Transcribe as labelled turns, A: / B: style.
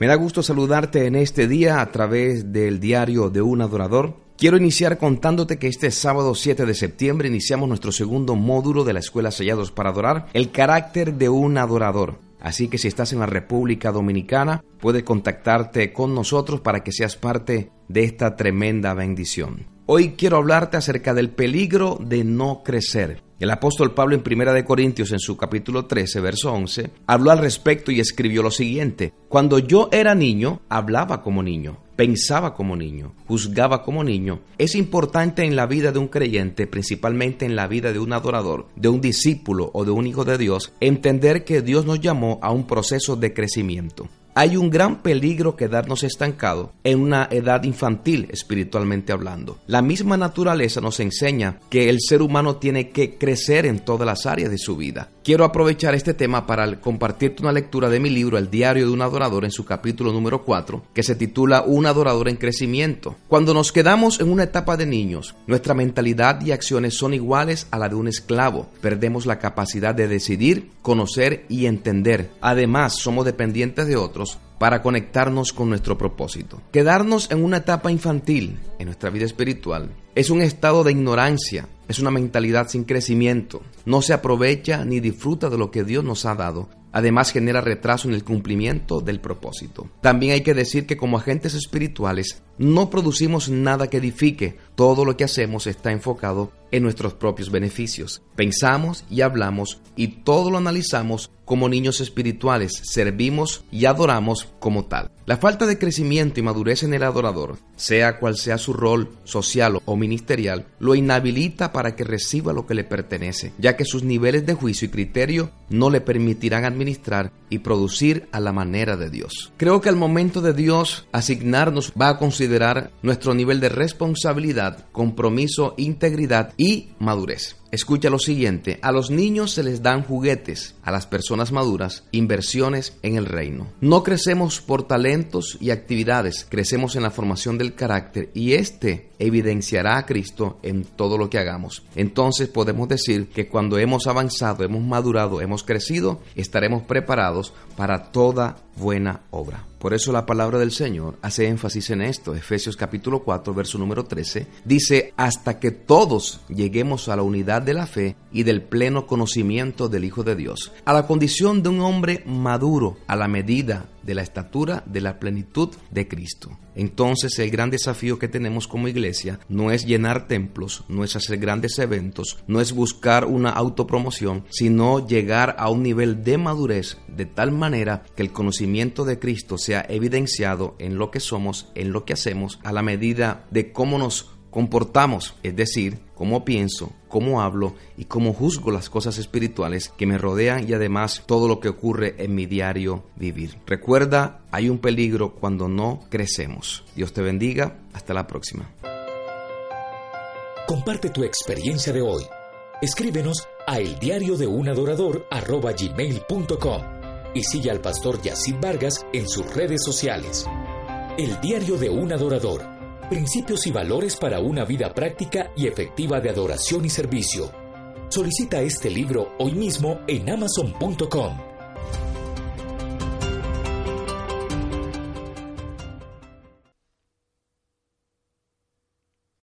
A: Me da gusto saludarte en este día a través del diario de un adorador. Quiero iniciar contándote que este sábado 7 de septiembre iniciamos nuestro segundo módulo de la Escuela Sellados para Adorar, el carácter de un adorador. Así que si estás en la República Dominicana, puedes contactarte con nosotros para que seas parte de esta tremenda bendición. Hoy quiero hablarte acerca del peligro de no crecer. El apóstol Pablo en Primera de Corintios en su capítulo 13, verso 11, habló al respecto y escribió lo siguiente: Cuando yo era niño, hablaba como niño, pensaba como niño, juzgaba como niño. Es importante en la vida de un creyente, principalmente en la vida de un adorador, de un discípulo o de un hijo de Dios, entender que Dios nos llamó a un proceso de crecimiento hay un gran peligro quedarnos estancados en una edad infantil espiritualmente hablando. La misma naturaleza nos enseña que el ser humano tiene que crecer en todas las áreas de su vida. Quiero aprovechar este tema para compartirte una lectura de mi libro El diario de un adorador en su capítulo número 4, que se titula Un adorador en crecimiento. Cuando nos quedamos en una etapa de niños, nuestra mentalidad y acciones son iguales a la de un esclavo. Perdemos la capacidad de decidir, conocer y entender. Además, somos dependientes de otros para conectarnos con nuestro propósito. Quedarnos en una etapa infantil en nuestra vida espiritual es un estado de ignorancia, es una mentalidad sin crecimiento, no se aprovecha ni disfruta de lo que Dios nos ha dado Además genera retraso en el cumplimiento del propósito. También hay que decir que como agentes espirituales no producimos nada que edifique. Todo lo que hacemos está enfocado en nuestros propios beneficios. Pensamos y hablamos y todo lo analizamos como niños espirituales. Servimos y adoramos como tal. La falta de crecimiento y madurez en el adorador, sea cual sea su rol social o ministerial, lo inhabilita para que reciba lo que le pertenece, ya que sus niveles de juicio y criterio no le permitirán administrar y producir a la manera de Dios. Creo que al momento de Dios asignarnos va a considerar nuestro nivel de responsabilidad, compromiso, integridad y madurez. Escucha lo siguiente, a los niños se les dan juguetes, a las personas maduras inversiones en el reino. No crecemos por talentos y actividades, crecemos en la formación del carácter y este evidenciará a Cristo en todo lo que hagamos. Entonces podemos decir que cuando hemos avanzado, hemos madurado, hemos crecido, estaremos preparados para toda buena obra. Por eso la palabra del Señor hace énfasis en esto. Efesios capítulo 4, verso número 13, dice, hasta que todos lleguemos a la unidad de la fe y del pleno conocimiento del Hijo de Dios, a la condición de un hombre maduro, a la medida de la estatura de la plenitud de Cristo. Entonces el gran desafío que tenemos como iglesia no es llenar templos, no es hacer grandes eventos, no es buscar una autopromoción, sino llegar a un nivel de madurez de tal manera que el conocimiento de Cristo sea evidenciado en lo que somos, en lo que hacemos, a la medida de cómo nos comportamos, es decir, cómo pienso, cómo hablo y cómo juzgo las cosas espirituales que me rodean y además todo lo que ocurre en mi diario vivir. Recuerda, hay un peligro cuando no crecemos. Dios te bendiga, hasta la próxima.
B: Comparte tu experiencia de hoy. Escríbenos a el diario de un adorador y sigue al pastor Yacid Vargas en sus redes sociales. El diario de un adorador Principios y valores para una vida práctica y efectiva de adoración y servicio. Solicita este libro hoy mismo en amazon.com.